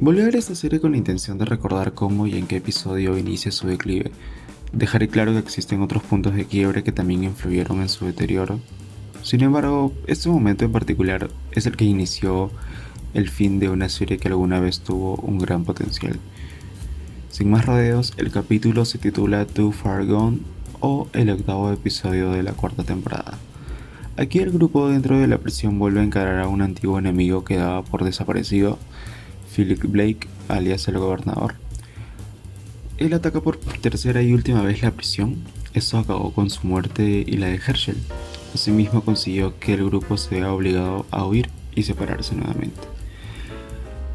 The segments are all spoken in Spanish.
Volví a ver esta serie con la intención de recordar cómo y en qué episodio inicia su declive. Dejaré claro que existen otros puntos de quiebre que también influyeron en su deterioro. Sin embargo, este momento en particular es el que inició el fin de una serie que alguna vez tuvo un gran potencial. Sin más rodeos, el capítulo se titula Too Far Gone o el octavo episodio de la cuarta temporada. Aquí el grupo dentro de la prisión vuelve a encarar a un antiguo enemigo que daba por desaparecido, Philip Blake, alias el gobernador. Él ataca por tercera y última vez la prisión. Esto acabó con su muerte y la de Herschel. Asimismo consiguió que el grupo se vea obligado a huir y separarse nuevamente.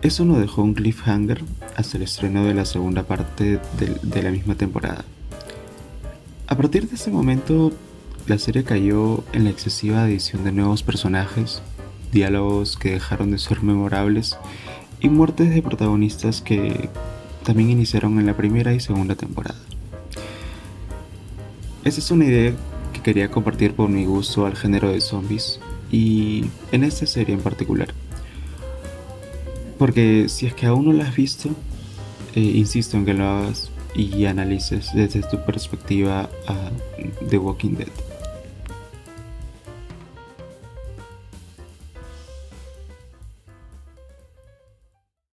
Eso nos dejó un cliffhanger hasta el estreno de la segunda parte de, de la misma temporada. A partir de ese momento, la serie cayó en la excesiva adición de nuevos personajes, diálogos que dejaron de ser memorables y muertes de protagonistas que también iniciaron en la primera y segunda temporada. Esa es una idea que quería compartir por mi gusto al género de zombies y en esta serie en particular. Porque si es que aún no la has visto, eh, insisto en que lo hagas y analices desde tu perspectiva a The Walking Dead.